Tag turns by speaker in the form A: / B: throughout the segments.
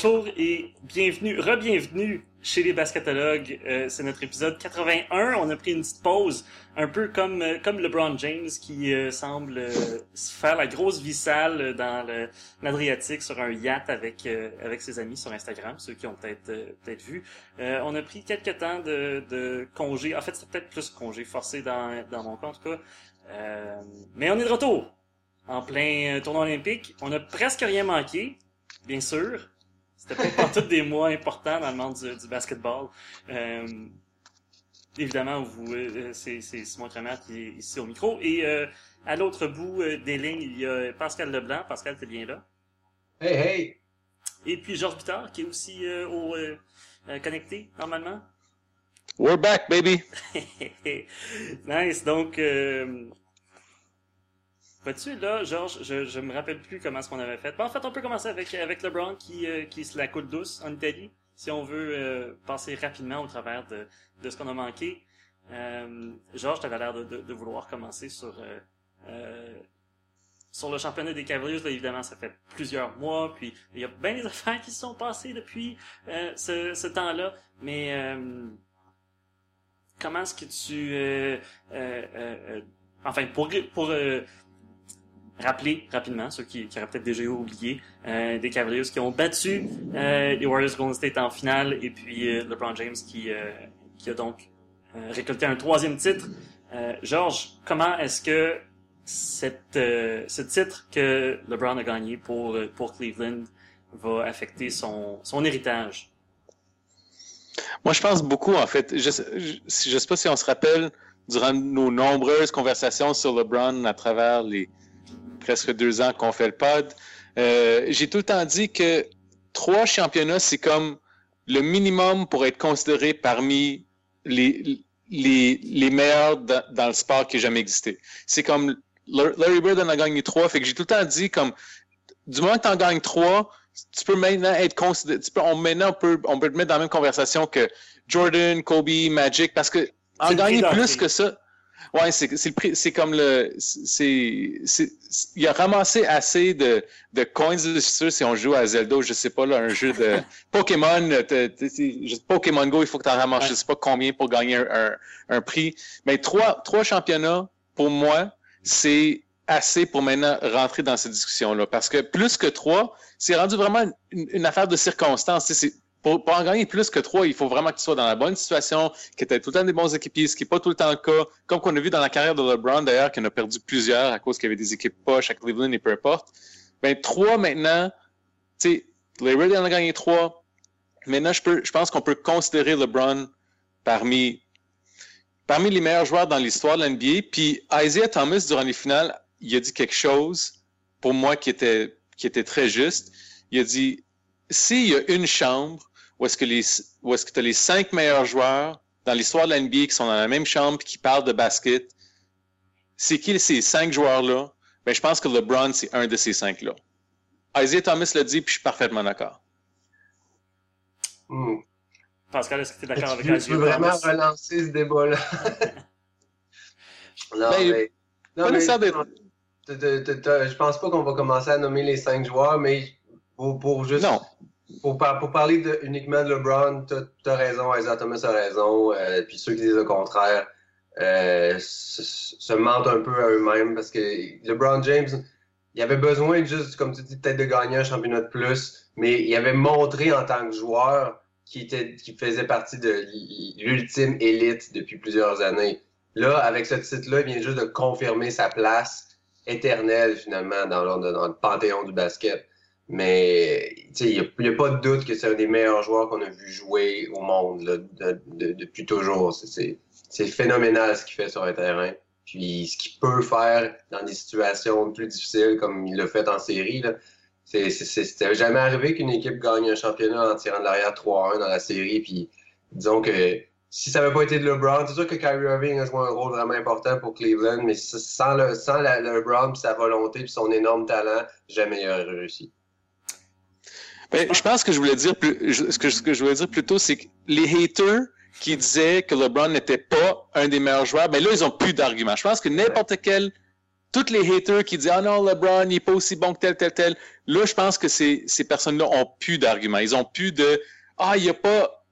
A: Bonjour et bienvenue, re-bienvenue chez les basketologues. Euh, c'est notre épisode 81. On a pris une petite pause, un peu comme euh, comme LeBron James qui euh, semble euh, faire la grosse vie sale dans l'Adriatique sur un yacht avec euh, avec ses amis sur Instagram, ceux qui ont peut-être euh, peut-être vu. On a pris quelques temps de, de congé. En fait, c'est peut-être plus congé forcé dans dans mon cas en tout cas. Mais on est de retour en plein tournoi olympique. On a presque rien manqué, bien sûr. C'était pas pour tous des mois importants dans le monde du, du basketball. Euh, évidemment, vous, euh, c'est, c'est Simon Kramer qui est ici au micro. Et euh, à l'autre bout euh, des lignes, il y a Pascal Leblanc. Pascal, t'es bien là?
B: Hey, hey!
A: Et puis Georges Bittard, qui est aussi euh, au, connecté, normalement.
C: We're back, baby.
A: nice. Donc, euh, là, Georges, je, je me rappelle plus comment est-ce qu'on avait fait. En fait, on peut commencer avec, avec LeBron qui, euh, qui se la coule douce en Italie, si on veut euh, passer rapidement au travers de, de ce qu'on a manqué. Euh, Georges, t'avais l'air de, de, vouloir commencer sur... Euh, euh, le championnat des Cavaliers, là, évidemment, ça fait plusieurs mois, puis il y a bien des affaires qui se sont passées depuis euh, ce, ce temps-là, mais euh, comment est-ce que tu... Euh, euh, euh, euh, enfin, pour, pour euh, rappeler rapidement, ceux qui, auraient peut-être déjà oublié, euh, des Cavaliers qui ont battu euh, les Warriors Golden State en finale, et puis euh, LeBron James qui, euh, qui a donc euh, récolté un troisième titre. Euh, Georges, comment est-ce que cette, ce titre que LeBron a gagné pour, pour Cleveland va affecter son, son héritage?
C: Moi, je pense beaucoup, en fait. Je, je sais pas si on se rappelle, durant nos nombreuses conversations sur LeBron à travers les presque deux ans qu'on fait le pod, euh, j'ai tout le temps dit que trois championnats, c'est comme le minimum pour être considéré parmi les, les, les meilleurs dans, dans le sport qui a jamais existé. C'est comme Larry Bird en a gagné trois, fait que j'ai tout le temps dit comme du moment que tu en gagnes trois, tu peux maintenant être considéré, tu peux, on, maintenant on peut, on peut te mettre dans la même conversation que Jordan, Kobe, Magic, parce que en gagner plus que ça, ouais, c'est, c'est le prix, c'est comme le, c'est, c'est, il a ramassé assez de, de coins de sûr si on joue à Zelda, je sais pas, là, un jeu de Pokémon, t'es, Pokémon Go, il faut que tu en ramasses, ouais. je sais pas combien pour gagner un, un, un prix. Mais trois, trois championnats, pour moi, c'est assez pour maintenant rentrer dans cette discussion-là. Parce que plus que trois, c'est rendu vraiment une, une affaire de circonstances. C'est, pour, en gagner plus que trois, il faut vraiment que tu dans la bonne situation, que tu aies tout le temps des bons équipiers, ce qui n'est pas tout le temps le cas. Comme qu'on a vu dans la carrière de LeBron, d'ailleurs, qu'il en a perdu plusieurs à cause qu'il y avait des équipes poches à Cleveland et peu importe. Ben, trois maintenant, tu sais, Larry en a gagné trois. Maintenant, je, peux, je pense qu'on peut considérer LeBron parmi, parmi les meilleurs joueurs dans l'histoire de l'NBA. Puis Isaiah Thomas, durant les finales, il a dit quelque chose, pour moi, qui était, qui était très juste. Il a dit, s'il y a une chambre où est-ce que les, où est-ce que tu as les cinq meilleurs joueurs dans l'histoire de l'NBA qui sont dans la même chambre et qui parlent de basket, c'est qui ces cinq joueurs-là? Ben, je pense que LeBron, c'est un de ces cinq-là. Isaiah Thomas l'a dit, puis je suis parfaitement d'accord.
A: Mm. Pascal, est-ce que tu es d'accord avec
B: Isaiah Tu veux vraiment Thomas? relancer ce débat-là? non, ben, mais... Non, mais, je pense pas qu'on va commencer à nommer les cinq joueurs, mais pour, pour juste.
C: Non.
B: Pour, pour parler de, uniquement de LeBron, tu as, raison, Isaiah Thomas a raison, euh, puis ceux qui disent le contraire euh, se, se, mentent un peu à eux-mêmes parce que LeBron James, il avait besoin juste, comme tu dis, peut-être de gagner un championnat de plus, mais il avait montré en tant que joueur qu'il était, qui faisait partie de l'ultime élite depuis plusieurs années. Là, avec ce titre-là, il vient juste de confirmer sa place éternelle, finalement, dans le, dans le panthéon du basket. Mais il n'y a, pas de doute que c'est un des meilleurs joueurs qu'on a vu jouer au monde là, de, de, depuis toujours. C'est phénoménal ce qu'il fait sur un terrain. Puis ce qu'il peut faire dans des situations plus difficiles, comme il l'a fait en série, c'était jamais arrivé qu'une équipe gagne un championnat en tirant de l'arrière 3-1 dans la série. Puis disons que si ça n'avait pas été de LeBron, c'est sûr que Kyrie Irving a joué un rôle vraiment important pour Cleveland, mais sans, le, sans la, LeBron, sa volonté, puis son énorme talent, jamais il aurait réussi.
C: Ben, je pense que je voulais dire plus, ce que, ce que je voulais dire plutôt, c'est que les haters qui disaient que LeBron n'était pas un des meilleurs joueurs, ben là, ils ont plus d'arguments. Je pense que n'importe quel tous les haters qui disent Ah non, LeBron, il n'est pas aussi bon que tel, tel, tel. Là, je pense que ces, ces personnes-là ont plus d'arguments. Ils ont plus de Ah, il n'y a pas.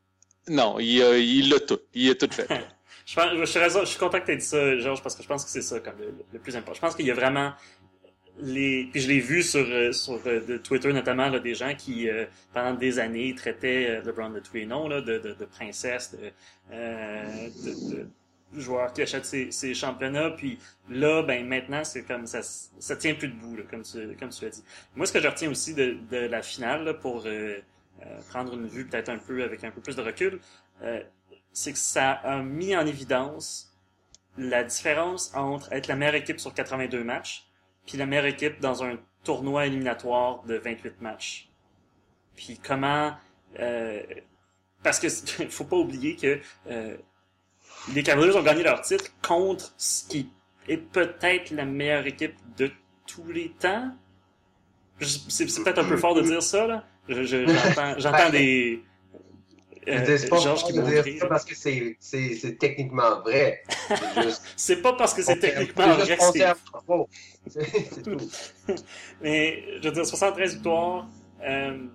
C: Non, il l'a il tout. Il a tout fait.
A: je, pense, je, suis raison, je suis content que tu aies dit ça, Georges, parce que je pense que c'est ça comme le, le, plus important. Je pense qu'il y a vraiment les. Puis je l'ai vu sur, euh, sur euh, de Twitter notamment, là, des gens qui, euh, pendant des années, traitaient LeBron de tous les noms, là, de, de, de princesse, de, de joueur qui achète ses, ses, championnats. Puis là, ben maintenant, c'est comme ça, ça tient plus debout, là, comme tu, comme tu l'as dit. Moi, ce que je retiens aussi de, de la finale, là, pour euh, euh, prendre une vue peut-être un peu avec un peu plus de recul, euh, c'est que ça a mis en évidence la différence entre être la meilleure équipe sur 82 matchs, puis la meilleure équipe dans un tournoi éliminatoire de 28 matchs. Puis comment... parce que faut pas oublier que les Cavaliers ont gagné leur titre contre ce qui est peut-être la meilleure équipe de tous les temps. C'est peut-être un peu fort de dire ça, là. J'entends des...
B: Euh, c'est pas dire ça parce que c'est techniquement vrai.
A: C'est pas parce que c'est techniquement vrai. C'est tout. Mais, je veux dire, 73 victoires. Euh,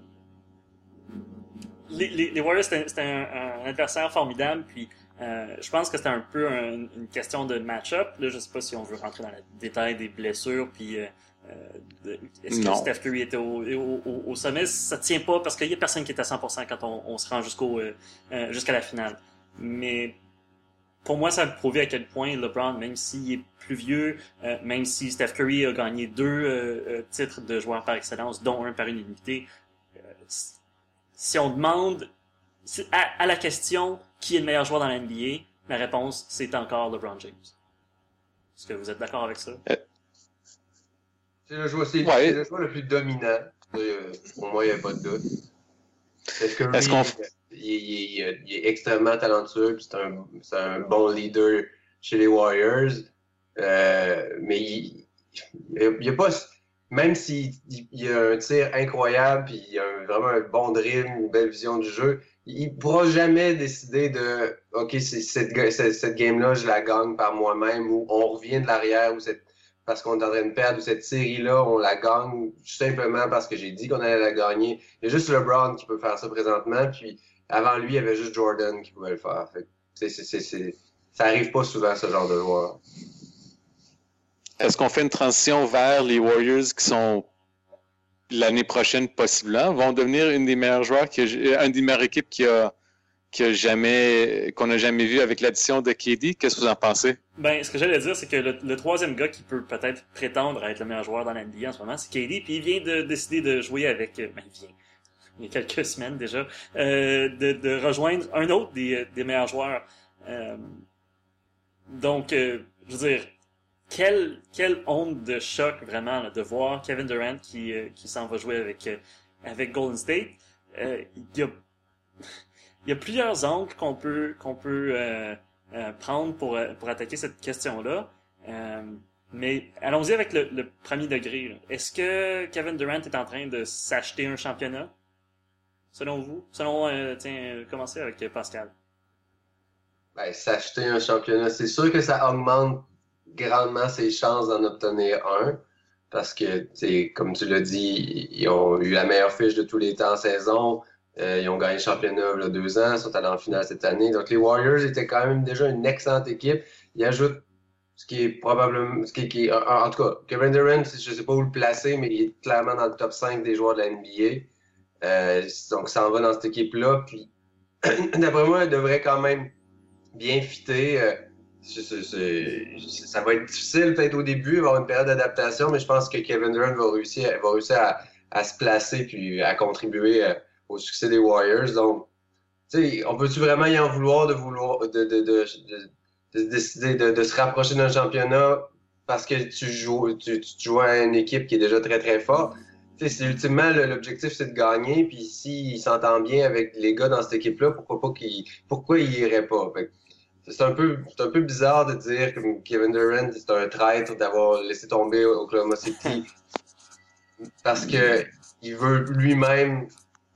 A: les, les, les, Warriors, c'était un, un, adversaire formidable. Puis, euh, je pense que c'était un peu une question de match-up. Là, je sais pas si on veut rentrer dans le détail des blessures, puis euh, est-ce que Steph Curry était au, au, au, sommet? Ça tient pas parce qu'il y a personne qui est à 100% quand on, on se rend jusqu'au euh, euh, jusqu'à la finale. Mais pour moi, ça a prouvé à quel point LeBron, même s'il est plus vieux, même si Steph Curry a gagné deux titres de joueur par excellence, dont un par unanimité, si on demande à, à la question qui est le meilleur joueur dans la NBA? La réponse, c'est encore LeBron James. Est-ce que vous êtes d'accord avec ça? Euh.
B: C'est le, joueur, ouais. le, joueur le plus dominant. Pour moi, il n'y a pas de doute. Est-ce que Est qu'on... il, il, il, est extrêmement talentueux, c'est un, un, bon leader chez les Warriors. Euh, mais il, il, a pas, même s'il il a un tir incroyable, puis il a vraiment un bon dribble, une belle vision du jeu, il pourra jamais décider de OK, cette, cette, cette game-là, je la gagne par moi-même ou on revient de l'arrière ou cette, parce qu'on est en train de perdre ou cette série-là, on la gagne simplement parce que j'ai dit qu'on allait la gagner. Il y a juste LeBron qui peut faire ça présentement, puis avant lui, il y avait juste Jordan qui pouvait le faire. Ça arrive pas souvent ce genre de joueur.
C: Est-ce qu'on fait une transition vers les Warriors qui sont l'année prochaine, possiblement, vont devenir une des meilleures joueurs, qui a, une des meilleures équipes qui a, qu'on n'a jamais vu avec l'addition de KD. Qu'est-ce que vous en pensez?
A: Ben, ce que j'allais dire, c'est que le, troisième gars qui peut peut-être prétendre être le meilleur joueur dans la NBA en ce moment, c'est KD, puis il vient de décider de jouer avec, euh, ben, il vient, il y a quelques semaines déjà, euh, de, rejoindre un autre des, des meilleurs joueurs. Euh, donc, euh, je veux dire, quelle, quelle onde de choc vraiment de voir Kevin Durant qui, euh, s'en va jouer avec, euh, avec Golden State. Euh, il, y a, il y a plusieurs angles qu'on peut, qu'on peut prendre pour, pour attaquer cette question-là. mais allons-y avec le, le, premier degré. Est-ce que Kevin Durant est en train de s'acheter un championnat? Selon vous? Selon, tiens, commencez avec Pascal.
B: Ben, s'acheter un championnat, c'est sûr que ça augmente grandement ses chances d'en obtenir un. Parce que, comme tu l'as dit, ils ont eu la meilleure fiche de tous les temps en saison. Euh, ils ont gagné le championnat il y a deux ans, sont allés en finale cette année. Donc les Warriors étaient quand même déjà une excellente équipe. Ils ajoutent ce qui est probablement, ce qui, en, tout cas, Kevin Durant, je ne sais pas où le placer, mais il est clairement dans le top 5 des joueurs de la NBA. Euh, donc ça en va dans cette équipe-là. Puis d'après moi, il devrait quand même bien fitter. Euh, ça va être difficile peut-être au début, avoir une période d'adaptation, mais je pense que Kevin Durant va réussir, va réussir à, se placer puis à contribuer au succès des Warriors. Donc, on peut-tu vraiment y en vouloir de vouloir de, de, de, de décider de, se rapprocher d'un championnat parce que tu joues, tu, tu, joues à une équipe qui est déjà très très forte? C'est ultimement l'objectif, c'est de gagner. Puis s'il s'entend bien avec les gars dans cette équipe-là, pourquoi pas qu'il pourquoi il irait pas? c'est un peu un peu bizarre de dire que Kevin Durant c'est un traître d'avoir laissé tomber Oklahoma City parce que il veut lui-même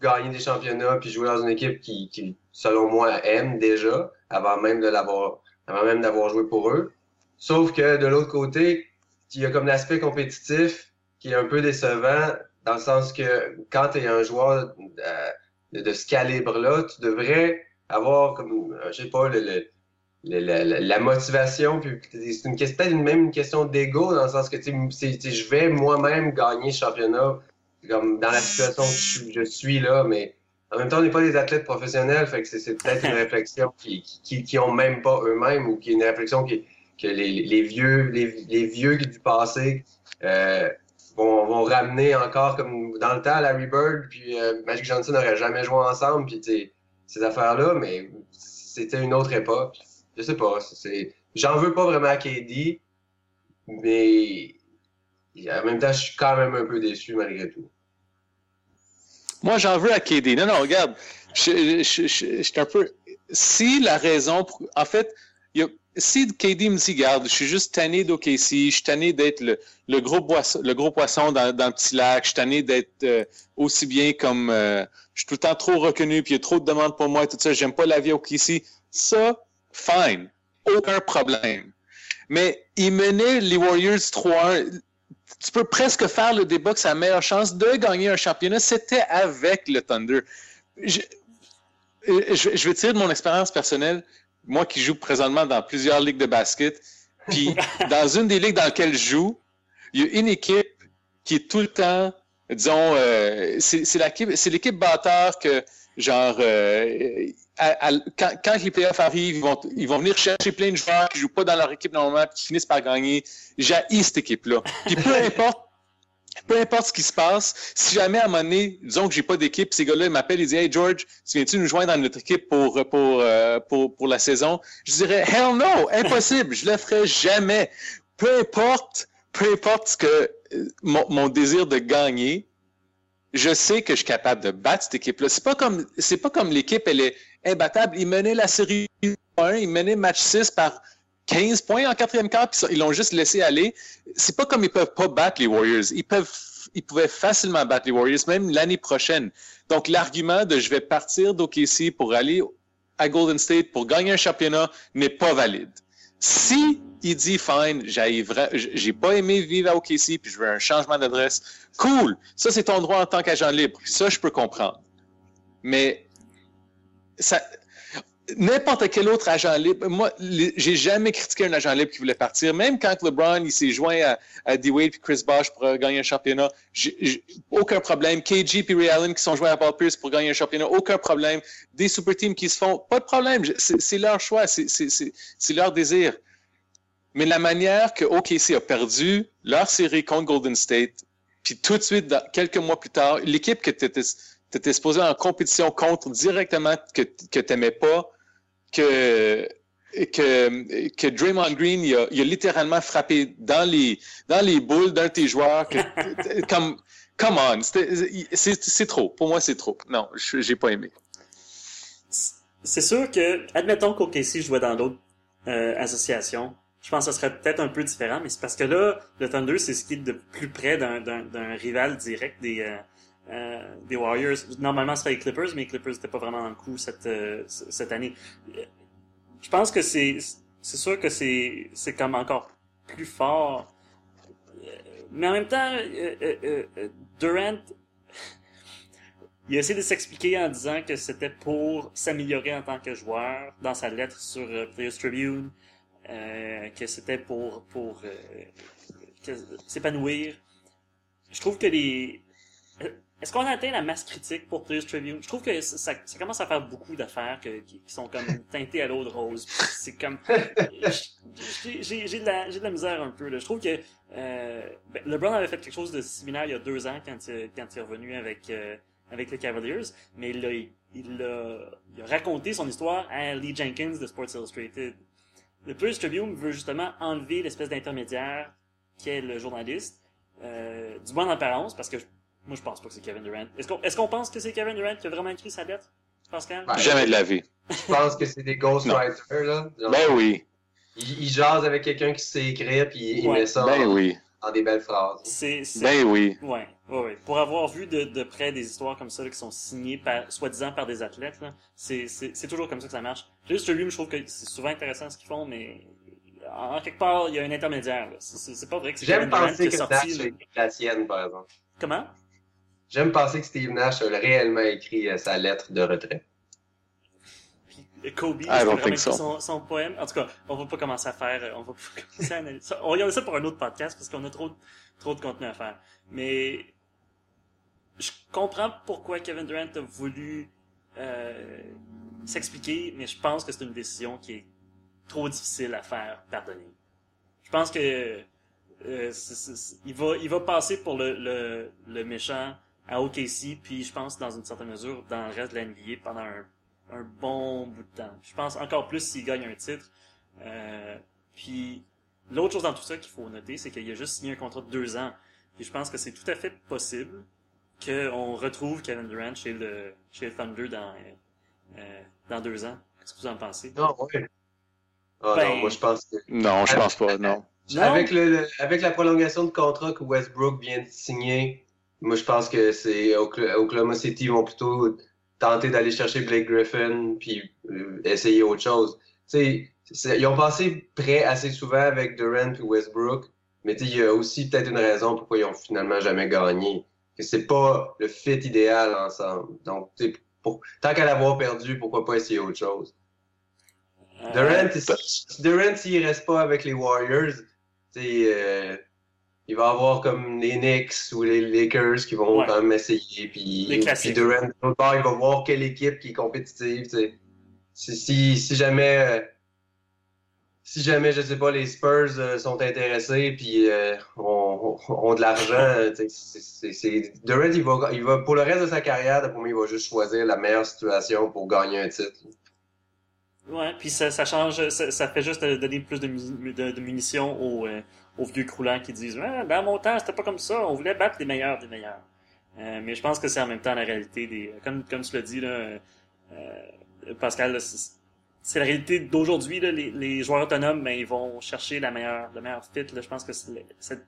B: gagner des championnats puis jouer dans une équipe qui, qui selon moi aime déjà avant même d'avoir joué pour eux. Sauf que de l'autre côté, il y a comme l'aspect compétitif qui est un peu décevant, dans le sens que quand tu es un joueur euh, de, ce calibre-là, tu devrais avoir comme, euh, je sais pas, le, le, le- le- la motivation, c'est une même une question d'ego, dans le sens que tu je vais moi-même gagner ce championnat, comme dans la situation que je, suis- je suis là, mais en même temps, on n'est pas des athlètes professionnels, fait que c'est- c'est peut-être une réflexion qui, qui, qui ont même pas eux-mêmes, ou qui est une réflexion qui, que les, les vieux, les, les vieux du passé euh, vont, vont ramener encore comme dans le temps Larry Bird puis euh, Magic Johnson n'auraient jamais joué ensemble puis ces affaires-là, mais c'était une autre époque. Je sais pas, c'est j'en veux pas vraiment à KD, mais en même temps, je suis quand même un peu déçu malgré tout.
C: Moi, j'en veux à KD. Non, non, regarde. Je, je, je, je un peu. Si la raison. Pour... En fait, y a... si KD me dit, regarde, je suis juste tanné d'OKC, je suis tanné d'être le, le, gros le gros poisson dans, dans le petit lac, je suis tanné d'être euh, aussi bien comme. Euh, je suis tout le temps trop reconnu, puis il y a trop de demandes pour moi et tout ça, j'aime pas la vie OKC. Ça, fine. Aucun problème. Mais il menait les Warriors 3-1 tu peux presque faire le débat que sa meilleure chance de gagner un championnat, c'était avec le Thunder. Je, je, je vais tirer de mon expérience personnelle, moi qui joue présentement dans plusieurs ligues de basket, puis dans une des ligues dans lesquelles je joue, il y a une équipe qui est tout le temps, disons, euh, c'est l'équipe bâtard que, genre, euh, à, à, quand, quand, les playoffs arrivent, ils vont, ils vont venir chercher plein de joueurs qui jouent pas dans leur équipe normalement, qui finissent par gagner. J'haïs cette équipe-là. Puis peu importe, peu importe ce qui se passe, si jamais à un moment donné, disons que j'ai pas d'équipe, ces gars-là m'appellent et disent Hey George, tu viens-tu nous joindre dans notre équipe pour, pour, euh, pour, pour la saison? Je dirais Hell no, impossible, je le ferai jamais. Peu importe, peu importe ce que mon, mon désir de gagner, je sais que je suis capable de battre cette équipe-là. C'est pas comme, c'est pas comme l'équipe, elle est imbattable. Ils menaient la série 1, ils menaient match 6 par 15 points en quatrième quart, puis ils l'ont juste laissé aller. C'est pas comme ils peuvent pas battre les Warriors. Ils peuvent, ils pouvaient facilement battre les Warriors, même l'année prochaine. Donc, l'argument de je vais partir d'OKC pour aller à Golden State pour gagner un championnat n'est pas valide. Si il dit fine, j'ai pas aimé vivre à OKC puis je veux un changement d'adresse, cool. Ça, c'est ton droit en tant qu'agent libre. Ça, je peux comprendre. Mais n'importe quel autre agent libre, moi, j'ai jamais critiqué un agent libre qui voulait partir. Même quand LeBron il s'est joint à, à D-Wade et Chris Bosh pour gagner un championnat, aucun problème. KG et Ray Allen qui sont joints à Paul Pierce pour gagner un championnat, aucun problème. Des super teams qui se font, pas de problème. C'est leur choix, c'est leur désir. Mais la manière que OKC a perdu leur série contre Golden State, puis tout de suite, quelques mois plus tard, l'équipe que tu étais, étais supposé en compétition contre directement, que, que tu n'aimais pas, que, que, que Draymond Green, il a, littéralement frappé dans les, dans les boules d'un de tes joueurs. Come on, c'est trop. Pour moi, c'est trop. Non, j'ai pas aimé.
A: C'est sûr que, admettons qu'OKC jouait dans d'autres euh, associations, je pense que ce serait peut-être un peu différent, mais c'est parce que là, le Thunder, c'est ce qui est de plus près d'un rival direct des, euh, euh, des Warriors. Normalement, ce serait les Clippers, mais les Clippers n'étaient pas vraiment dans le coup cette, euh, cette année. Je pense que c'est c'est sûr que c'est c'est comme encore plus fort. Mais en même temps, Durant, il a essayé de s'expliquer en disant que c'était pour s'améliorer en tant que joueur dans sa lettre sur Players Tribune. Euh, que c'était pour pour euh, s'épanouir. Je trouve que les est-ce qu'on a atteint la masse critique pour Players Tribune? Je trouve que ça, ça commence à faire beaucoup d'affaires qui, qui, sont comme teintées à l'eau de rose. C'est comme j'ai de la j'ai de la misère un peu là. Je trouve que euh, ben, LeBron avait fait quelque chose de similaire il y a deux ans quand il, quand il est revenu avec euh, avec les Cavaliers, mais il a, il a, il a raconté son histoire à Lee Jenkins de Sports Illustrated. Le Players Tribune veut justement enlever l'espèce d'intermédiaire qui est le journaliste, euh, du moins en apparence, parce que je, moi je pense pas que c'est Kevin Durant. Est-ce qu'on est qu'on pense que c'est Kevin Durant qui a vraiment écrit sa lettre, Pascal?
C: Ben, Jamais de la vie.
B: Je pense que c'est des ghostwriters, là?
C: Genre, ben oui.
B: Ils, ils jasent avec quelqu'un qui sait écrire, puis il
C: ouais.
B: met ça
C: ben
B: en,
C: oui.
B: en, des belles phrases.
A: C'est,
C: ben oui.
A: Ouais, ouais, ouais. Pour avoir vu de, de près des histoires comme ça là, qui sont signées par, soi-disant par des athlètes, là, c'est, c'est, c'est toujours comme ça que ça marche. Juste Tribune, je trouve que c'est souvent intéressant ce qu'ils font, mais en quelque part, il y a un intermédiaire. C'est pas vrai que c'est
B: J'aime penser que a écrit la sienne, par exemple.
A: Comment?
B: J'aime penser que Steve Nash a réellement écrit euh, sa lettre de retrait.
A: Kobe, a vraiment écrit son, son, poème. En tout cas, on va pas commencer à faire, euh, on va pas commencer à analyser ça. On regarde ça pour un autre podcast parce qu'on a trop, trop de contenu à faire. Mais je comprends pourquoi Kevin Durant a voulu euh, s'expliquer, mais je pense que c'est une décision qui est trop difficile à faire pardonner. Je pense que euh, il va il va passer pour le, le, le méchant à OKC, puis je pense dans une certaine mesure dans le reste de la NBA pendant un, un bon bout de temps. Je pense encore plus s'il gagne un titre. Euh, puis l'autre chose dans tout ça qu'il faut noter, c'est qu'il a juste signé un contrat de deux ans. Et je pense que c'est tout à fait possible qu'on retrouve Kevin Durant chez le chez le Thunder dans euh, dans deux ans. Qu'est-ce que vous en pensez?
B: Non, oui. Oh, non, ben, moi je pense que...
C: Non, je pense pas, non.
B: Avec, le, avec la prolongation de contrat que Westbrook vient de signer, moi je pense que c'est Oklahoma City vont plutôt tenter d'aller chercher Blake Griffin puis euh, essayer autre chose. ils ont passé prêt assez souvent avec Durant et Westbrook, mais il y a aussi peut-être une raison pourquoi ils ont finalement jamais gagné. Que c'est pas le fit idéal ensemble. Donc, pour, tant qu'à l'avoir perdu, pourquoi pas essayer autre chose? Euh, Durant, Durant s'il reste pas avec les Warriors, euh, il va avoir comme les Knicks ou les Lakers qui vont quand même essayer. Puis, puis Durant, il va voir quelle équipe qui est compétitive. Si, si, si, jamais, euh, si jamais, je sais pas, les Spurs euh, sont intéressés puis ont, ont, de l'argent, Durant, il va, il va, pour le reste de sa carrière, pour moi, il va juste choisir la meilleure situation pour gagner un titre.
A: Ouais, puis ça, ça change, ça, ça, fait juste donner plus de, de, munitions aux, euh, aux, vieux croulants qui disent ah, dans mon temps, c'était pas comme ça, on voulait battre les meilleurs des meilleurs. Euh, mais je pense que c'est en même temps la réalité des. Comme, comme tu l'as dit, là, euh, Pascal, c'est la réalité d'aujourd'hui. Les, les joueurs autonomes, ben, ils vont chercher la meilleure, le meilleur fit. Là, je pense que cette,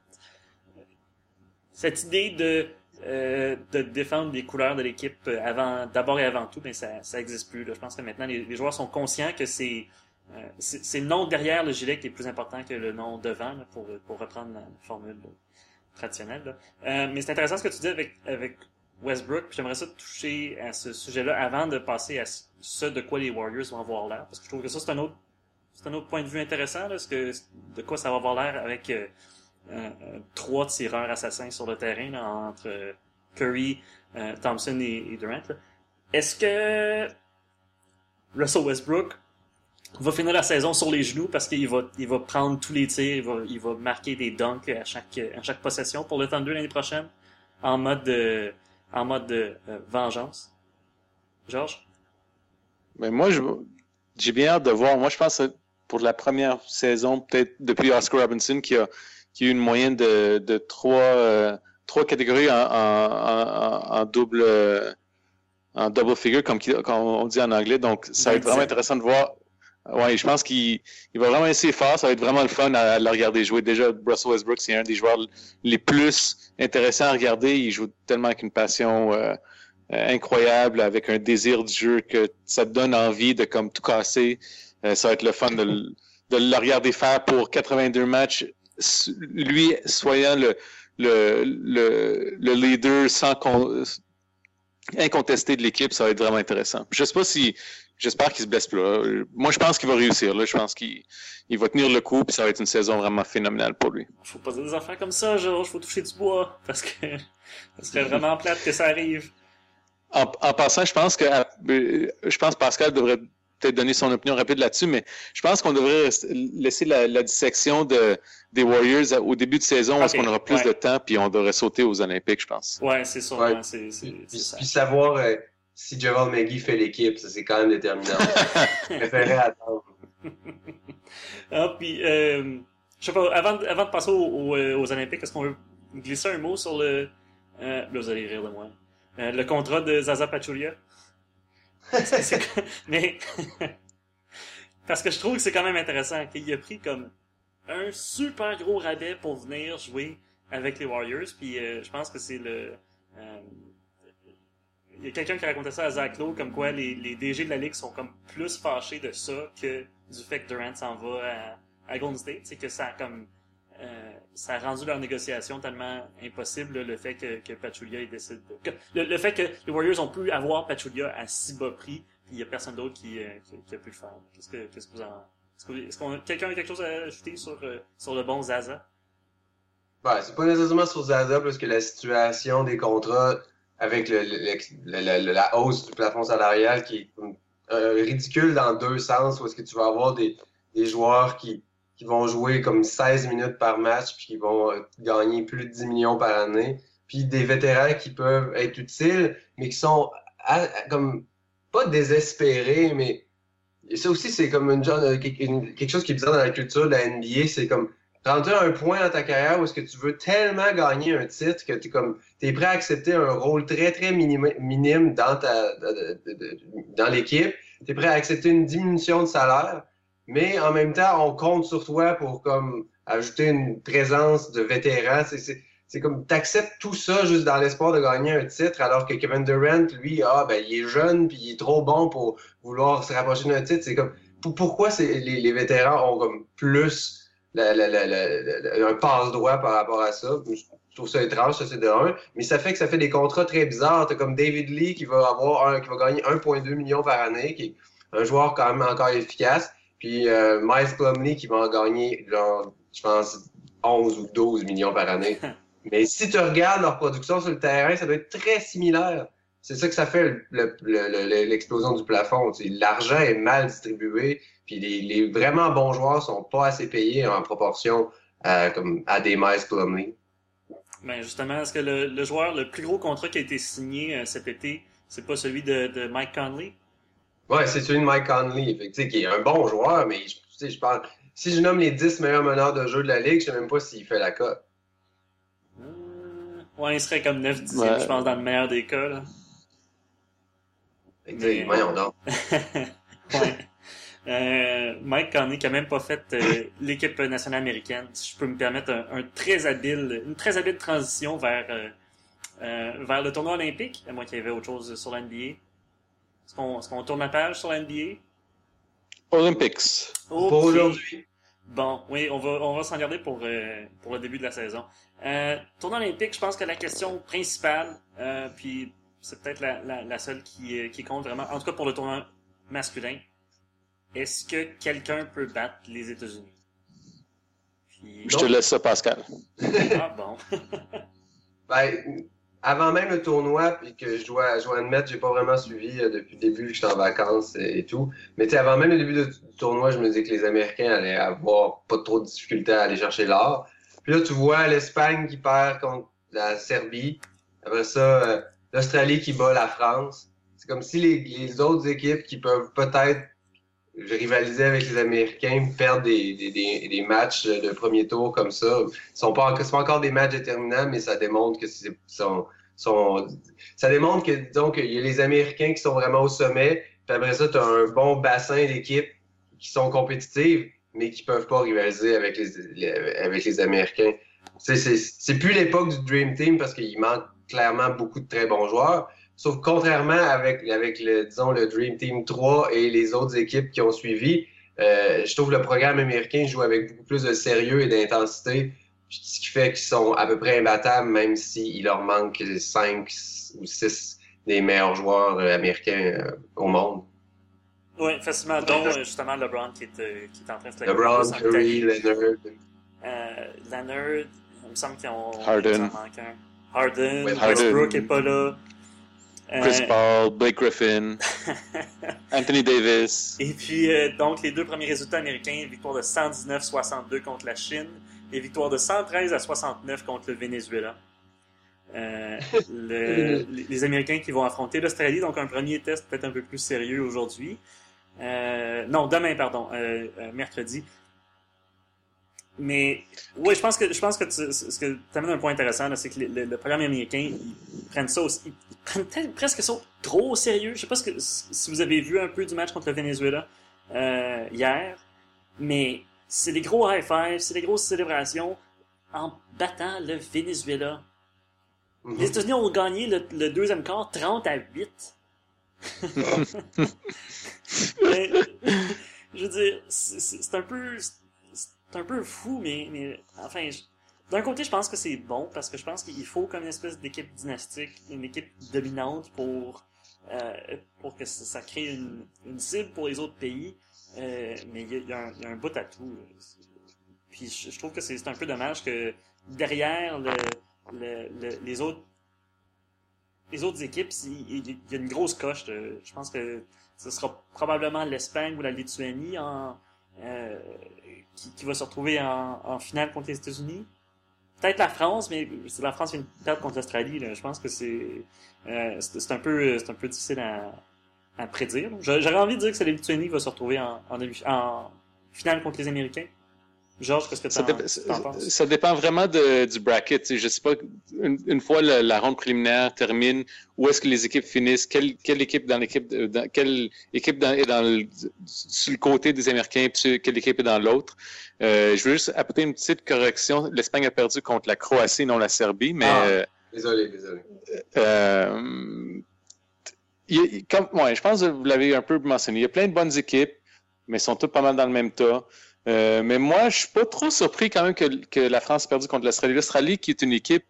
A: cette idée de euh, de défendre les couleurs de l'équipe avant, d'abord et avant tout, mais ça, ça existe plus. Là. Je pense que maintenant les, joueurs sont conscients que c'est, euh, c'est, le nom derrière le gilet qui est plus important que le nom devant, pour, pour reprendre la formule traditionnelle. mais c'est intéressant ce que tu dis avec, avec Westbrook. J'aimerais ça toucher à ce sujet-là avant de passer à ce de quoi les Warriors vont avoir l'air, parce que je trouve que ça c'est un autre, c'est un autre point de vue intéressant, là, ce que, de quoi ça va avoir l'air avec euh, trois tireurs assassins sur le terrain entre Curry, euh, Thompson et, Durant. Est-ce que Russell Westbrook va finir la saison sur les genoux parce qu'il va, il va prendre tous les tirs, il va, il va marquer des dunks à chaque, à chaque possession pour le Thunder l'année prochaine en mode de, en mode de euh, vengeance? Georges?
C: Mais moi, j'ai bien hâte de voir. Moi, je pense que pour la première saison, peut-être depuis Oscar Robinson, qui a, qui a eu une moyenne de, de trois, euh, trois catégories en, en, en, double euh, en double figure, comme, on dit en anglais. Donc, ça va être vraiment intéressant de voir. Ouais, je pense qu'il il va vraiment essayer fort. Ça va être vraiment le fun à, le regarder jouer. Déjà, Russell Westbrook, c'est un des joueurs les plus intéressants à regarder. Il joue tellement avec une passion euh, incroyable, avec un désir du jeu que ça te donne envie de comme tout casser. ça va être le fun de, de le regarder faire pour 82 matchs lui soyant le, le, le, le leader sans incontesté de l'équipe, ça va être vraiment intéressant. Je sais pas si j'espère qu'il se blesse pas. Moi, je pense qu'il va réussir. Là. Je pense qu'il il va tenir le coup, puis ça va être une saison vraiment phénoménale pour lui.
A: Faut pas dire des affaires comme ça, Georges. Faut toucher du bois, parce que ça serait vraiment plate que ça arrive.
C: En, en passant, je pense que euh, je pense que Pascal devrait peut-être donner son opinion rapide là-dessus, mais je pense qu'on devrait laisser la, la, dissection de, des Warriors au début de saison parce qu'on aura plus de temps, puis on devrait sauter aux Olympiques, je pense.
A: Ouais, c'est ça. Ouais. C'est,
B: puis, puis, savoir euh, si Javal McGee fait l'équipe, ça c'est quand même déterminant. préférerais attendre.
A: ah, puis, euh, je sais pas, avant, avant de passer aux, euh, aux, Olympiques, est-ce qu'on veut glisser un mot sur le... Euh, là, vous allez rire de moi. Euh, le contrat de Zaza Pachulia? mais parce que je trouve que c'est quand même intéressant qu'il a pris comme un super gros rabais pour venir jouer avec les Warriors. Puis euh, je pense que c'est le euh, il y a quelqu'un qui racontait ça à Zach Lowe, comme quoi les, DG de la Ligue sont comme plus fâchés de ça que du fait que Durant s'en va à Golden State, c'est que ça a comme euh, ça a rendu leur négociation tellement impossible le fait que, Pachulia décide de, le, fait que les Warriors ont pu avoir Pachulia à si bas prix, puis il y a personne d'autre qui, euh, qui, a pu le faire. Qu'est-ce que qu'est-ce que vous en est-ce qu'on quelqu'un a quelque chose à ajouter sur euh, sur le bon Zaza?
B: Ben, c'est pas nécessairement sur Zaza parce que la situation des contrats avec le, le, la hausse du plafond salarial qui est euh, ridicule dans deux sens, où est-ce que tu vas avoir des, des joueurs qui, qui vont jouer comme 16 minutes par match, puis qui vont euh, gagner plus de 10 millions par année, puis des vétérans qui peuvent être utiles, mais qui sont comme pas désespérés, mais ça aussi, c'est comme une, genre, quelque chose qui est bizarre dans la culture de la NBA, c'est comme rentrer un point dans ta carrière où est-ce que tu veux tellement gagner un titre que tu comme es prêt à accepter un rôle très très minime, minime dans ta dans l'équipe, tu es prêt à accepter une diminution de salaire, mais en même temps on compte sur toi pour comme ajouter une présence de vétéran. C'est comme t'acceptes tout ça juste dans l'espoir de gagner un titre, alors que Kevin Durant, lui, ah ben il est jeune puis il est trop bon pour vouloir se rapprocher d'un titre. C'est comme pourquoi les, les vétérans ont comme plus la, la, la, un passe-droit par rapport à ça. Je trouve ça étrange, ça c'est de un. Mais ça fait que ça fait des contrats très bizarres. T'as comme David Lee qui va avoir un, qui va gagner 1,2 million par année, qui est un joueur quand même encore efficace. Puis euh, Miles Plumlee qui va en gagner, genre, je pense, 11 ou 12 millions par année. Mais si tu regardes leur production sur le terrain, ça doit être très similaire. C'est ça que ça fait l'explosion du plafond. L'argent est mal distribué. Puis les, les, vraiment bons joueurs sont pas assez payés en proportion à, comme, à des Miles Plumlee.
A: Ben justement, est-ce que le, le, joueur, le plus gros contrat qui a été signé euh, cet été, c'est pas celui de, de Mike Conley?
B: Ouais, c'est celui de Mike Conley, fait, qui est un bon joueur, mais je, je pense, si je nomme les 10 meilleurs meneurs de jeu de la ligue, je sais même pas s'il fait la cote.
A: Euh, ouais, il serait comme 9 10 ouais. je pense, dans le meilleur des cas. Là.
B: Mais... voyons donc.
A: ouais. Euh, Mike Conley qui a même pas fait euh, l'équipe nationale américaine. Si je peux me permettre un, un, très habile, une très habile transition vers euh, euh vers le tournoi olympique, à moins qu'il y avait autre chose sur l'NBA. Est-ce qu'on est qu'on tourne la page sur l'NBA?
C: Olympics.
B: Okay. Pour aujourd'hui.
A: Bon, oui, on va on va s'en garder pour euh, pour le début de la saison. tournoi olympique, je pense que la question principale, puis c'est peut-être la, la, la, seule qui, qui compte vraiment, en tout cas pour le tournoi masculin, est-ce que quelqu'un peut battre les États-Unis?
C: Puis... Je te laisse ça, Pascal.
A: ah bon.
B: ben, avant même le tournoi, puis que je dois, je dois admettre, j'ai pas vraiment suivi euh, depuis le début, que j'étais en vacances et, tout. Mais avant même le début du tournoi, je me disais que les Américains allaient avoir pas trop de difficultés à aller chercher l'or. Puis là, tu vois l'Espagne qui perd contre la Serbie. Après ça, euh, l'Australie qui bat la France. C'est comme si les, autres équipes qui peuvent peut-être je rivalisais avec les Américains, perdre des, des, des, matchs de premier tour comme ça. Ce sont pas, encore des matchs déterminants, mais ça démontre que c'est, ça démontre que, disons, qu'il y a les Américains qui sont vraiment au sommet, puis après ça, tu as un bon bassin d'équipes qui sont compétitives, mais qui peuvent pas rivaliser avec les, avec les Américains. C'est, c'est, c'est plus l'époque du Dream Team parce qu'il manque clairement beaucoup de très bons joueurs, Sauf contrairement avec, avec le, disons, le Dream Team 3 et les autres équipes qui ont suivi, euh, je trouve le programme américain joue avec beaucoup plus de sérieux et d'intensité, ce qui fait qu'ils sont à peu près imbattables, même s'il leur manque 5 ou 6 des meilleurs joueurs euh, américains euh, au monde.
A: Oui, facilement. Donc, justement, LeBron qui est, euh, qui est en train de se
B: LeBron, Curry, Leonard.
A: Euh, Leonard, il me semble qu'ils ont.
C: Harden.
A: Harden. Westbrook n'est pas là.
C: Chris euh, Paul, Blake Griffin, Anthony Davis.
A: Et puis, euh, donc, les deux premiers résultats américains, victoire de 119-62 contre la Chine et victoire de 113 à 69 contre le Venezuela. Euh, le, les Américains qui vont affronter l'Australie, donc un premier test peut-être un peu plus sérieux aujourd'hui. Euh, non, demain, pardon, euh, mercredi. Mais oui, je pense que je pense que tu, ce que amènes un point intéressant, c'est que le, le, programme américain, ils prennent ça aussi, ils prennent presque ça trop au sérieux. Je sais pas ce que, si vous avez vu un peu du match contre le Venezuela euh, hier, mais c'est des gros high fives, c'est des grosses célébrations en battant le Venezuela. Mm-hmm. Les États-Unis ont gagné le, le, deuxième quart 30 à 8. mais, je veux dire, c'est un peu un peu fou, mais, enfin, d'un côté, je pense que c'est bon parce que je pense qu'il faut comme une espèce d'équipe dynastique, une équipe dominante pour euh, pour que ça, crée une, cible pour les autres pays. Euh, mais il y a, un- bout à tout. Puis je, trouve que c'est un peu dommage que derrière le, le- le- les autres les autres équipes, il, y a une grosse coche. je pense que ce sera probablement l'Espagne ou la Lituanie en, euh, qui, qui va se retrouver en, en finale contre les États-Unis. Peut-être la France, mais c'est la France qui perdre contre l'Australie. Je pense que c'est euh, c'est un peu c'est un peu difficile à, à prédire. J'a- J'aurais envie de dire que c'est la Lituanie qui va se retrouver en, en, en finale contre les Américains. Georges, qu'est-ce que
C: Ça, ça-
A: penses?
C: ça dépend vraiment de- du bracket. tu sais. Je sais pas, une, une fois la, la ronde préliminaire termine, où est-ce que les équipes finissent, quelle, quelle équipe dans l'équipe, de- dans, quelle équipe dans- est dans le, sur le côté des Américains, puis quelle équipe est dans l'autre? Euh, je veux juste apporter une petite correction. L'Espagne a perdu contre la Croatie, non la Serbie, mais
B: Ah.
C: euh,
B: Désolé, désolé.
C: euh, il comme, ouais, je pense que vous l'avez un peu mentionné. Il y a plein de bonnes équipes, mais elles sont toutes pas mal dans le même tas. Euh, mais moi, je suis pas trop surpris quand même que, que la France ait perdu contre l'Australie. L'Australie, qui est une équipe,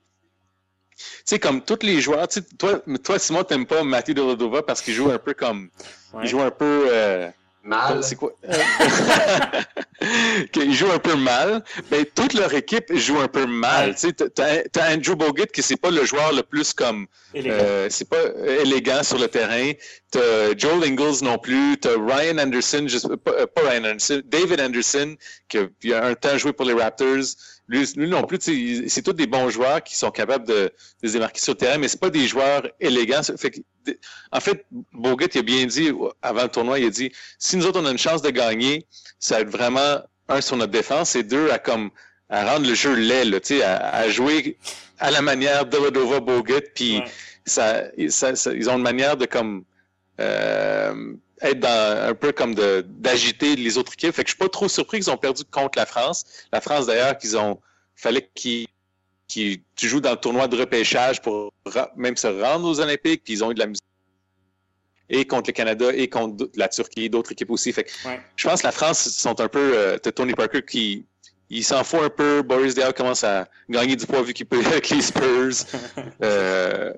C: tu sais, comme tous les joueurs, tu sais, toi, toi Simon, t'aimes pas Mathieu Deladova parce qu'il joue un peu comme,
A: Ouais.
C: il joue un peu, euh,
B: Mal.
C: c'est quoi? Qu'ils jouent un peu mal. Ben, toute leur équipe joue un peu mal.
A: Ouais.
C: Tu t'as Andrew Bogut qui c'est pas le joueur le plus comme euh, c'est pas élégant sur le terrain. T'as Joel Ingles non plus. T'as Ryan Anderson, pas, euh, pas Ryan Anderson, David Anderson, qui a, qui a un temps joué pour les Raptors. Lui, lui non plus, c'est tous des bons joueurs qui sont capables de, de se démarquer sur le terrain, mais c'est pas des joueurs élégants. Fait que, de- en fait, Bogut, il a bien dit avant le tournoi, il a dit si nous autres on a une chance de gagner, ça va être vraiment un sur notre défense et deux à comme à rendre le jeu laid, là, tu sais, à, à jouer à la manière de Deladova Bogut, puis
A: Ouais.
C: ça, ça- ça- ils ont une manière de comme être dans un peu comme de d'agiter les autres équipes. Fait que je suis pas trop surpris qu'ils ont perdu contre la France. La France d'ailleurs qu'ils ont fallait qu'ils qu'ils jouent dans le tournoi de repêchage pour ra- même se rendre aux Olympiques, puis ils ont eu de la musique et contre le Canada et contre la Turquie et d'autres équipes aussi. Fait que
A: Ouais.
C: je pense que la France sont un peu euh, t'as Tony Parker qui il s'en fout un peu. Boris Diaw commence à gagner du poids vu qu'il peut avec les Spurs. Euh,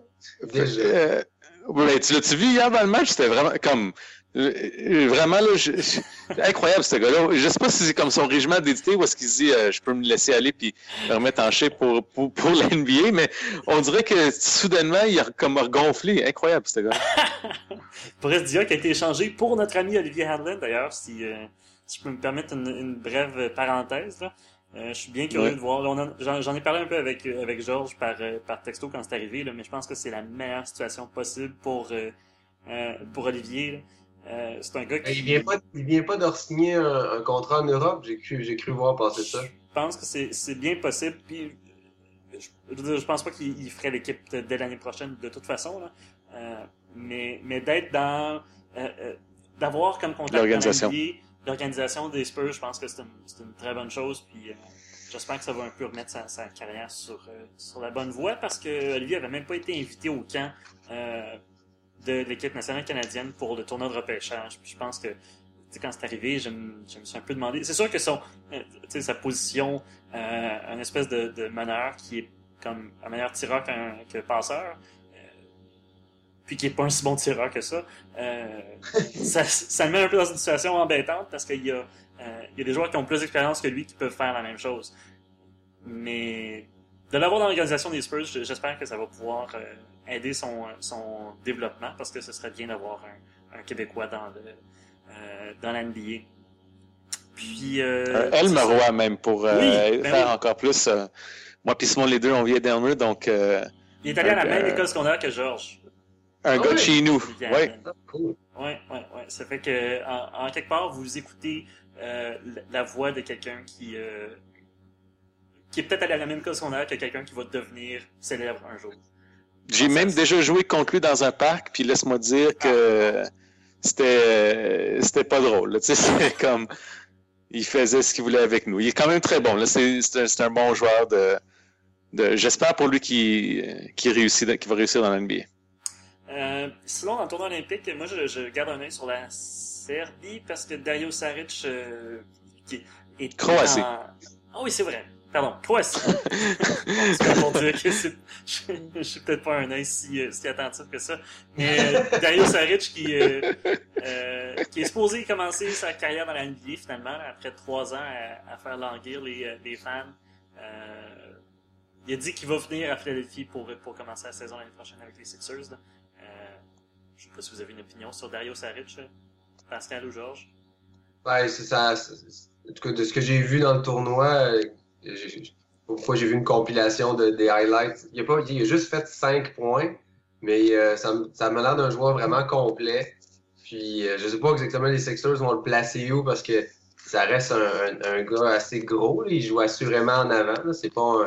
B: Déjà.
C: euh, ouais, tu l'as-tu vu hier dans le match? C'était vraiment comme. euh, Vraiment, là, je- je- incroyable ce gars-là. Je sais pas si c'est comme son régiment d'édité ou est-ce qu'il se dit euh, je peux me laisser aller puis me remettre en shape pour, pour, pour la NBA, mais on dirait que soudainement, il a comme regonflé. Incroyable ce gars.
A: Boris Dia qui a été échangé pour notre ami Olivier Hadlin, d'ailleurs, si, euh, si je peux me permettre une, une brève parenthèse. Là. Euh, je suis bien curieux
C: Ouais.
A: de voir. J'en ai parlé un peu avec, euh, avec Georges par, euh, par texto quand c'est arrivé, là, mais je pense que c'est la meilleure situation possible pour, euh, pour Olivier. là. Euh, c'est un gars qui...
B: Il vient pas, il vient pas de signer un, un contrat en Europe. J'ai cru, j'ai cru voir passer ça.
A: Je pense que c'est bien possible. Puis, je, pense pas qu'il il ferait l'équipe dès l'année prochaine de toute façon. Là. Euh, mais mais d'être dans euh, euh, d'avoir comme contact
C: L'organisation.
A: L'organisation des Spurs, je pense que c'est une, très bonne chose. Puis euh, j'espère que ça va un peu remettre sa, carrière sur euh, sur la bonne voie parce que Olivier avait même pas été invité au camp. Euh, de l'équipe nationale canadienne pour le tournoi de repêchage. Je pense que quand c'est arrivé, je me, suis un peu demandé. C'est sûr que son, sa position, un espèce de, de meneur qui est comme un meilleur tireur qu'un que passeur, puis qui est pas un si bon tireur que ça, euh, ça, ça le met un peu dans une situation embêtante parce qu'il y a, euh, y a des joueurs qui ont plus d'expérience que lui qui peuvent faire la même chose. Mais de l'avoir dans l'organisation des Spurs, j'espère que ça va pouvoir euh, aider son, son développement parce que ce serait bien d'avoir un, un Québécois dans le euh, dans la NBA. Puis euh,
C: Un El Marois même pour
A: Oui, ben
C: faire
A: oui.
C: encore plus. moi puis Simon, les deux, on vient d'Elmer, donc euh,
A: il est allé à la même école secondaire que Georges.
C: Un
B: Ah
C: gars de chez nous.
B: Ah, cool.
A: Ouais, ouais, ouais. Ça fait que en, en quelque part, vous écoutez euh, la- la voix de quelqu'un qui euh, qui est peut-être allé à la même école secondaire que quelqu'un qui va devenir célèbre un jour.
C: J'ai
A: Ah,
C: même déjà joué contre lui dans un parc, puis laisse-moi dire que c'était c'était pas drôle. Tu sais, c'est comme il faisait ce qu'il voulait avec nous. Il est quand même très bon. Là, c'est c'est un, bon joueur de. de J'espère pour lui qu'il qu'il réussit, qu'il va réussir dans la NBA.
A: Euh, sinon, dans le tournoi olympique, moi, je, je garde un œil sur la Serbie parce que Dario Saric, euh, qui, est
C: Croatie.
A: Ah oui, c'est vrai. Pardon, Croatie. c'est pour dire que c'est... je, je suis peut-être pas un œil si, euh, si attentif que ça. Mais euh, Dario Saric qui, euh, euh, qui est supposé commencer sa carrière dans la NBA finalement, après trois ans à, à faire languir les, les fans. Euh, il a dit qu'il va venir à Philadelphie pour, pour commencer la saison l'année prochaine avec les Sixers. Là. Euh, je sais pas si vous avez une opinion sur Dario Saric, là. Pascal ou Georges.
B: Ouais, c'est ça. En tout cas, de ce que j'ai vu dans le tournoi, euh, pourquoi j'ai vu une compilation de, des highlights. Il a, pas, il a juste fait 5 points, mais euh, ça, ça m'a l'air d'un joueur vraiment complet. Puis euh, je sais pas exactement les Sixers vont le placer où parce que ça reste un, un- gars assez gros. Il joue assurément en avant. C'est pas un,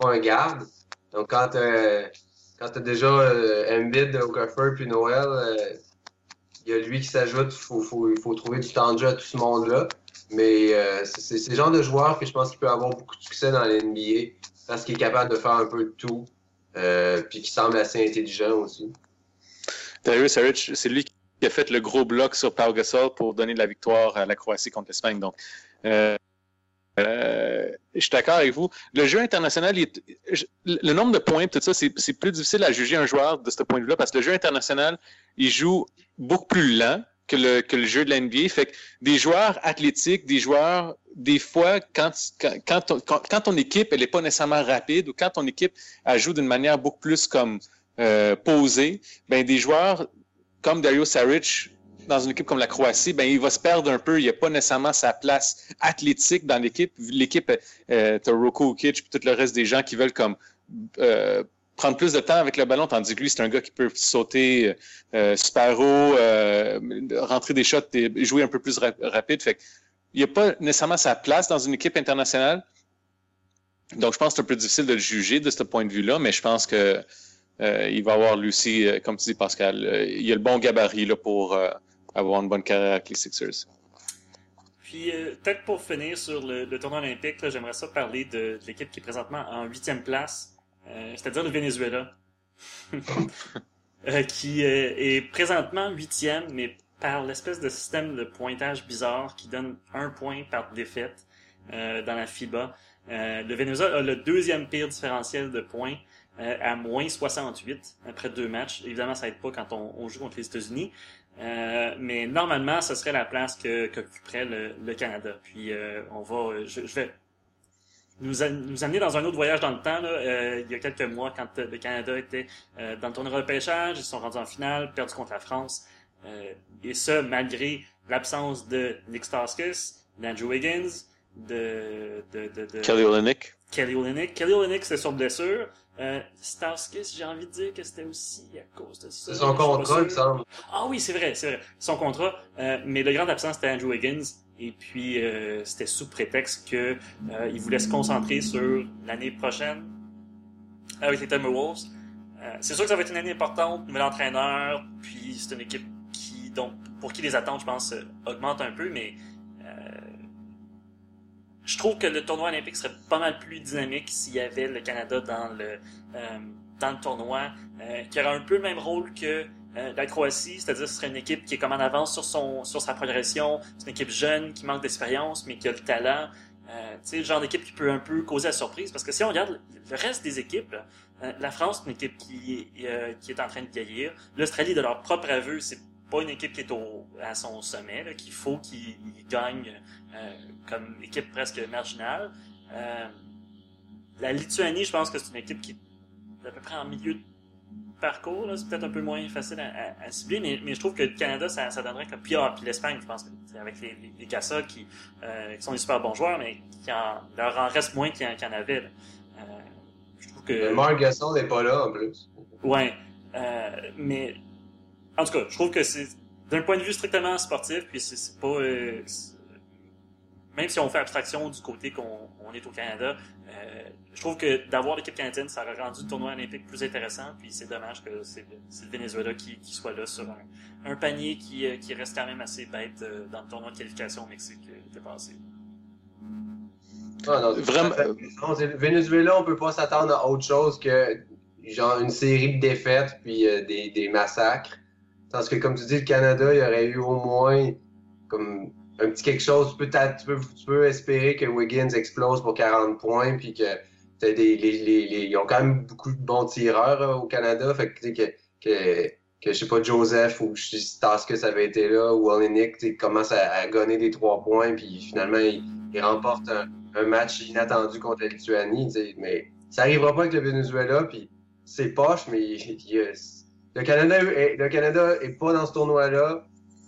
B: pas un garde. Donc quand euh, quand t'as déjà euh, Embiid, Okafor puis Noël, euh, il y a lui qui s'ajoute. Il faut, faut, trouver du temps de jeu à tout ce monde-là. Mais euh, c'est le genre de joueur que je pense qu'il peut avoir beaucoup de succès dans la NBA parce qu'il est capable de faire un peu de tout. Euh, puis qui semble assez intelligent aussi.
C: Dario Saric, c'est lui qui a fait le gros bloc sur Pau Gasol pour donner la victoire à la Croatie contre l'Espagne. Donc, euh, euh, je suis d'accord avec vous. Le jeu international, le nombre de points, tout ça, c'est plus difficile à juger un joueur de ce point de vue-là parce que le jeu international, il joue beaucoup plus lent que le, jeu de la NBA. Fait que des joueurs athlétiques, des joueurs, des fois, quand, quand ton équipe, elle n'est pas nécessairement rapide ou quand ton équipe, elle joue d'une manière beaucoup plus comme euh, posée, ben des joueurs comme Dario Saric, dans une équipe comme la Croatie, ben il va se perdre un peu. Il n'a pas nécessairement sa place athlétique dans l'équipe. L'équipe, euh, t'as Roko Ukic puis tout le reste des gens qui veulent comme euh, prendre plus de temps avec le ballon, tandis que lui, c'est un gars qui peut sauter euh, super haut, euh, rentrer des shots et jouer un peu plus rap- rapide. Fait il n'a pas nécessairement sa place dans une équipe internationale. Donc, je pense que c'est un peu difficile de le juger de ce point de vue-là, mais je pense que euh, il va avoir lui aussi, euh, comme tu dis, Pascal, euh, il a le bon gabarit là, pour euh, avoir une bonne carrière avec les Sixers.
A: Puis, euh, peut-être pour finir sur le, le tournoi olympique, j'aimerais ça parler de, de l'équipe qui est présentement en huitième place, euh, c'est-à-dire le Venezuela, Euh, qui est présentement huitième, mais par l'espèce de système de pointage bizarre qui donne un point par défaite dans la FIBA. Le Venezuela a le deuxième pire différentiel de points à moins 68 après deux matchs. Évidemment, ça aide pas quand on, on joue contre les États-Unis. Euh, mais normalement, ce serait la place que qu'occuperait le, le Canada. Puis euh, on va, je, je vais nous, a- nous amener dans un autre voyage dans le temps. Là, euh, il y a quelques mois, quand euh, le Canada était euh, dans le tournoi de pêchage, ils sont rendus en finale, perdu contre la France. Euh, et ça, malgré l'absence de Nick Stauskas, d'Andrew Wiggins, de, de, de, de
C: Kelly Olynyk.
A: Kelly Olynyk. Kelly Olynyk, c'était sur blessure. Euh, Stauskas, j'ai envie de dire que c'était aussi à cause de ça.
B: C'est son contrat, il me
A: sûr.
B: semble.
A: Ah oui, c'est vrai, c'est vrai. Son contrat. Euh, mais le grand absent, c'était Andrew Higgins. Et puis, euh, c'était sous prétexte que euh, il voulait se concentrer sur l'année prochaine avec les Timberwolves. C'est sûr que ça va être une année importante, nouvel entraîneur, puis c'est une équipe qui, donc, pour qui les attentes, je pense, augmentent un peu, mais je trouve que le tournoi olympique serait pas mal plus dynamique s'il y avait le Canada dans le euh, dans le tournoi, euh, qui aurait un peu le même rôle que euh, la Croatie, c'est-à-dire ce serait une équipe qui est comme en avance sur son sur sa progression, c'est une équipe jeune qui manque d'expérience mais qui a le talent. Euh, tu sais, le genre d'équipe qui peut un peu causer la surprise parce que si on regarde le reste des équipes, euh, la France, c'est une équipe qui, euh, qui est en train de vieillir. L'Australie, de leur propre aveu, c'est pas une équipe qui est au, à son sommet, là, qu'il faut qu'ils gagnent euh, comme équipe presque marginale. Euh, la Lituanie, je pense que c'est une équipe qui est à peu près en milieu de parcours. là. C'est peut-être un peu moins facile à, à- à cibler, mais, mais je trouve que le Canada, ça, ça donnerait comme... Puis, ah, puis l'Espagne, je pense que avec les, les, les Cassa qui, euh, qui sont des super bons joueurs, mais qui en, leur en reste moins qu'il y en, qu'il y en avait. là. Je trouve que...
B: Mais Mark Gasol n'est pas là en plus.
A: Ouais. Mais en tout cas, je trouve que c'est d'un point de vue strictement sportif, puis c'est pas euh, même si on fait abstraction du côté qu'on on est au Canada, euh, je trouve que d'avoir l'équipe canadienne, ça aurait rendu le tournoi olympique plus intéressant. Puis c'est dommage que c'est le, Venezuela qui, qui soit là sur un, un panier qui, euh, qui reste quand même assez bête euh, dans le tournoi de qualification au Mexique euh, l'été passé.
B: Ah, non,
C: Vraiment-
B: Venezuela, on peut pas s'attendre à autre chose que genre une série de défaites puis euh, des, des massacres. Parce que comme tu dis, le Canada, il y aurait eu au moins comme un petit quelque chose. Tu peux, tu peux, tu peux espérer que Wiggins explose pour 40 points, puis que des, ils ont quand même beaucoup de bons tireurs euh, au Canada. Fait que, que, que, que, je sais pas, Joseph ou que ça avait été là, ou Olenek commence à, à gonner des trois points, puis finalement, il, remporte un, match inattendu contre la Lituanie. Mais ça n'arrivera pas avec le Venezuela, puis c'est poche, mais il, le Canada est, le Canada est pas dans ce tournoi-là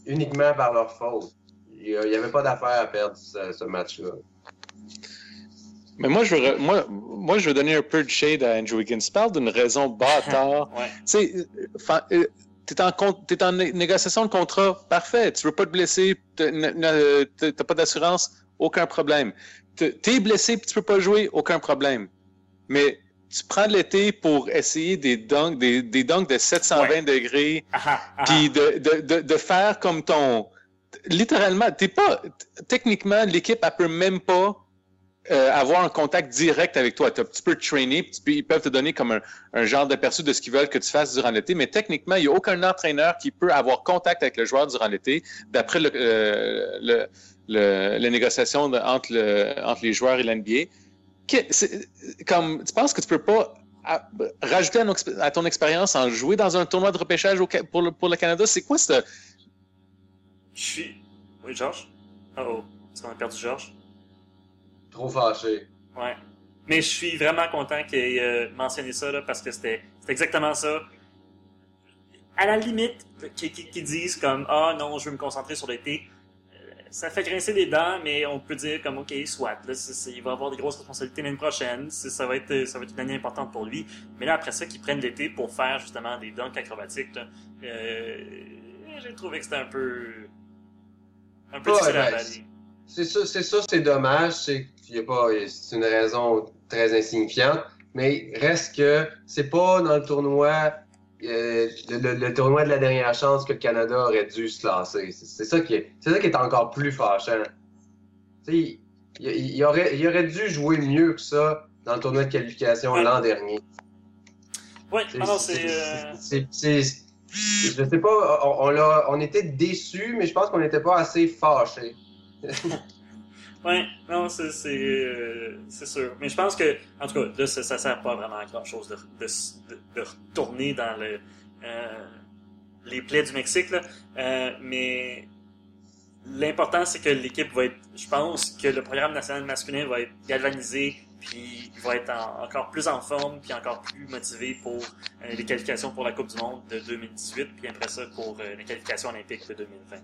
B: uniquement par leur faute. Il n'y avait pas d'affaire à perdre ce, ce match-là.
C: Mais moi je, veux, moi, moi, je veux donner un peu de shade à Andrew Wiggins. Tu parles d'une raison bâtard.
A: ouais.
C: Tu sais, euh, t'es en, es en négociation de contrat, parfait. Tu veux pas te blesser, t'as pas d'assurance, aucun problème. T'es blessé et tu peux pas jouer, aucun problème. Mais tu prends l'été pour essayer des dunks, des, des dunks de 720
A: Ouais.
C: degrés,
A: Ah, ah,
C: puis de, de, de, de faire comme ton... Littéralement, t'es pas... Techniquement, l'équipe, elle peut même pas euh, avoir un contact direct avec toi. Tu peux te trainer, puis tu peux- ils peuvent te donner comme un, un genre d'aperçu de ce qu'ils veulent que tu fasses durant l'été, mais techniquement, il n'y a aucun entraîneur qui peut avoir contact avec le joueur durant l'été, d'après le, euh, le, le- les négociations entre, le, entre les joueurs et l'NBA. Comme, tu penses que tu peux pas à- rajouter à, nos exp- à ton expérience en jouer dans un tournoi de repêchage au pour, le, pour le Canada? C'est quoi ce...
A: Je suis. Oui, Georges? Oh oh. Est-ce qu'on a perdu Georges?
B: Trop fâché.
A: Ouais. Mais je suis vraiment content qu'il ait euh, mentionné ça, là, parce que c'était exactement ça. À la limite, qu'ils qu'ils- qu'ils disent comme Ah non, je veux me concentrer sur l'été. Ça fait grincer les dents, mais on peut dire comme OK, soit. Là, il va avoir des grosses responsabilités l'année prochaine. Ça va, être, ça va être une année importante pour lui. Mais là, après ça, qu'ils prennent l'été pour faire justement des dunks acrobatiques, là, euh, j'ai trouvé que c'était un peu. un peu difficile à
B: ben. C'est ça, c'est ça, c'est dommage. C'est pas, c'est une raison très insignifiante. Mais reste que c'est pas dans le tournoi, euh, le, tournoi de la dernière chance que le Canada aurait dû se classer. C'est ça qui est, c'est ça qui est encore plus fâchant. Il, il- il aurait, il aurait dû jouer mieux que ça dans le tournoi de qualification
A: Ouais.
B: l'an dernier.
A: Oui,
B: C'est- je sais pas, on, on était déçus, mais je pense qu'on n'était pas assez fâchés.
A: Ouais, non, c'est euh, c'est sûr. Mais je pense que, en tout cas, là, ça, ça sert pas vraiment à grand chose de, de, de, retourner dans le euh, les plaies du Mexique, là. Euh, mais l'important, c'est que l'équipe va être. Je pense que le programme national masculin va être galvanisé, puis il va être en- encore plus en forme, puis encore plus motivé pour les qualifications pour la Coupe du Monde de 2018, puis après ça pour les qualifications olympiques de 2020.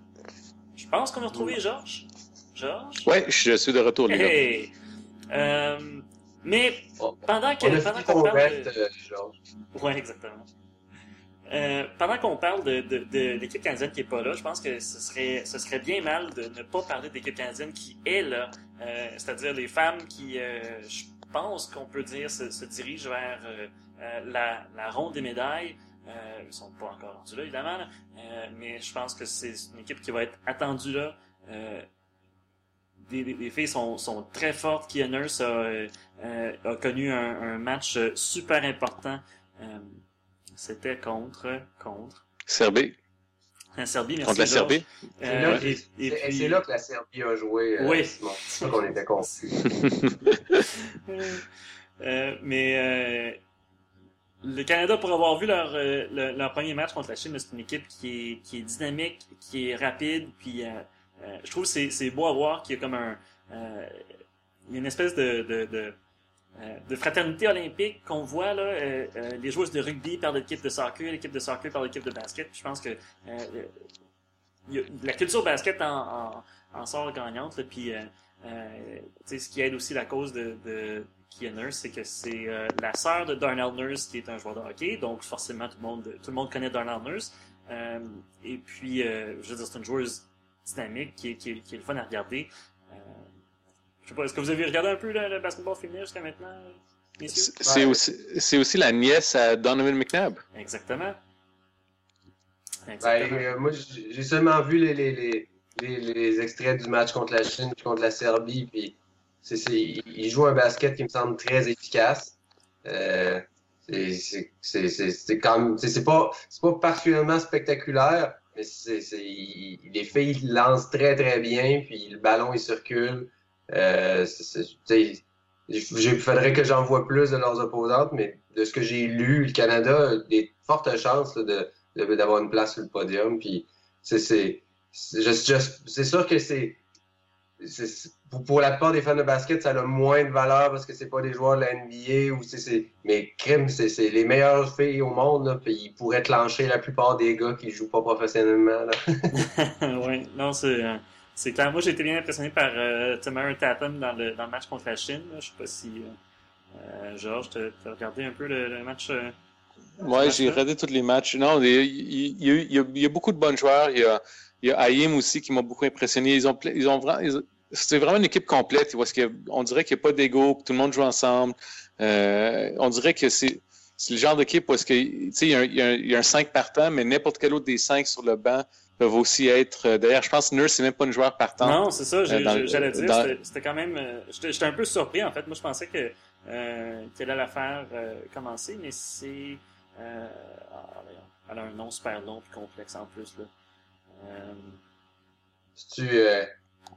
A: Je pense qu'on a retrouvé Georges. Georges?
C: Ouais, je suis de retour, les gars.
A: Hey! Euh, mais pendant que
B: On a
A: pendant qu'on
B: qu'on
A: parle de...
B: euh.
A: Ouais, exactement. Euh, pendant qu'on parle de, de, de l'équipe canadienne qui est pas là, je pense que ce serait, ce serait bien mal de ne pas parler de l'équipe canadienne qui est là. Euh, C'est-à-dire les femmes qui, euh, je pense qu'on peut dire, se, se dirigent vers euh, euh, la, la ronde des médailles. Euh, ils sont pas encore rendus là, évidemment, là. Euh, mais je pense que c'est une équipe qui va être attendue là. Euh, des, filles sont, sont très fortes. Kia Nurse a, euh, euh, a connu un, un match super important. Euh, C'était contre contre
C: Serbie,
A: la Serbie. Merci
C: contre la. Serbie.
B: C'est
A: Euh,
B: c'est-
A: puis-
B: là que la Serbie a joué.
A: Oui.
B: C'est qu'on était confus.
A: Euh, mais euh, le Canada, pour avoir vu leur, euh, le- leur premier match contre la Chine, c'est une équipe qui est, qui est dynamique, qui est rapide, puis euh, je trouve que c'est, beau à voir qu'il y a comme un... euh, une espèce de, euh, de fraternité olympique qu'on voit là. euh, les joueuses de rugby par l'équipe de soccer, l'équipe de soccer par l'équipe de basket. Je pense que la culture basket en, sort gagnante. là, puis ce qui aide aussi la cause de, de Nurse, c'est que c'est la sœur de Darnell Nurse qui est un joueur de hockey, donc forcément tout le monde, tout le monde connaît Darnell Nurse. Et puis, je veux dire, c'est une joueuse dynamique qui est, qui est, qui est le fun à regarder. Euh, je sais pas, est-ce que vous avez regardé un peu le, le basketball féminin jusqu'à maintenant, messieurs?
C: C'est
B: Ouais.
C: aussi, c'est aussi la nièce à Donovan McNabb.
A: Exactement.
B: Ben, euh, moi, j'ai seulement vu les, les, les, les, les extraits du match contre la Chine puis contre la Serbie. Puis c'est, c'est, ils jouent un basket qui me semble très efficace. Euh, c'est, c'est, c'est, c'est, c'est comme, c'est, c'est pas, c'est pas particulièrement spectaculaire, mais c'est, les filles lancent très très bien, puis le ballon il circule. Euh, il faudrait que j'en vois plus de leurs opposantes, mais de ce que j'ai lu, le Canada a des fortes chances là, de, d'avoir une place sur le podium. Puis c'est, c'est, sûr que c'est- pour, pour la plupart des fans de basket, ça a moins de valeur parce que c'est pas des joueurs de la NBA ou c'est, c'est mais crime, c'est, c'est les meilleures filles au monde, là, puis ils pourraient clencher la plupart des gars qui jouent pas professionnellement.
A: Oui, non, c'est, euh, c'est clair. Moi, j'ai été bien impressionné par euh, Tamara Tatum dans le, dans le match contre la Chine. là. Je sais pas si, euh, euh, Georges, t'as regardé un peu le, le match. euh,
C: Ouais, j'ai regardé tous les matchs. Non, il y, a- il y a, il y a- il y a beaucoup de bons joueurs. Il y a, il y a Ayim aussi qui m'a beaucoup impressionné. Ils ont, ils ont c'est vraiment une équipe complète. Parce a- on dirait qu'il n'y a pas d'ego, que tout le monde joue ensemble. Euh, on dirait que c'est, le genre d'équipe où est-ce que, tu sais, il y a un, il y a un, il y a un 5 partant, mais n'importe quel autre des 5 sur le banc peuvent aussi être. euh, D'ailleurs, je pense que Nurse, c'est même pas une joueur partante.
A: Non, c'est ça,
C: Euh,
A: j'allais dire.
C: dans-
A: c'était- quand même. euh, J'étais un peu surpris, en fait. Moi, je pensais que euh, qu'elle allait la faire euh, commencer, mais c'est. Euh, ah, elle a un nom super long et complexe en plus. Là. Euh,
B: Si tu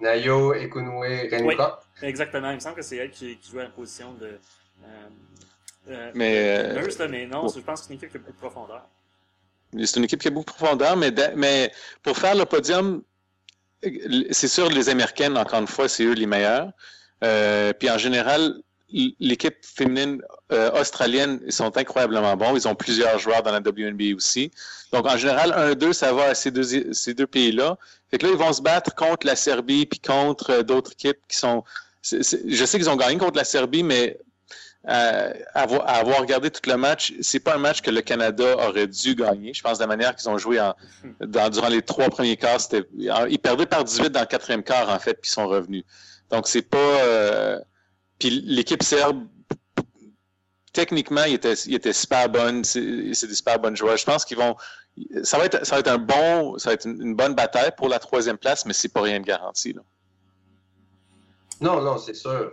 B: Nayo, Ekunwe, Renka.
A: exactement, il me semble que c'est elle qui, qui jouait à la position de. Euh, euh,
C: Mais, euh,
A: Nurse, là, mais non,
C: bon.
A: je pense que c'est une équipe qui a beaucoup de profondeur.
C: C'est une équipe qui a beaucoup de profondeur, mais, mais pour faire le podium, c'est sûr, les Américaines, encore une fois, c'est eux les meilleurs. Euh, puis en général, l'équipe féminine euh, australienne, ils sont incroyablement bons. Ils ont plusieurs joueurs dans la WNBA aussi. Donc en général, 1-2, ça va à ces deux, ces deux pays-là. Fait que là, ils vont se battre contre la Serbie puis contre euh, d'autres équipes qui sont. je sais qu'ils ont gagné contre la Serbie, mais euh, à avoir regardé tout le match, c'est pas un match que le Canada aurait dû gagner. Je pense de la manière qu'ils ont joué en, durant les trois premiers quarts, c'était, ils perdaient par 18 dans le quatrième quart en fait, puis ils sont revenus. Donc c'est pas. Puis l'équipe serbe, techniquement, il était, il était super bonne. C'est, des super bonnes joueurs. Je pense qu'ils vont. Ça va être, ça va être un bon, ça va être une, une bonne bataille pour la troisième place, mais c'est pas rien de garanti. Là.
B: Non, non, c'est sûr.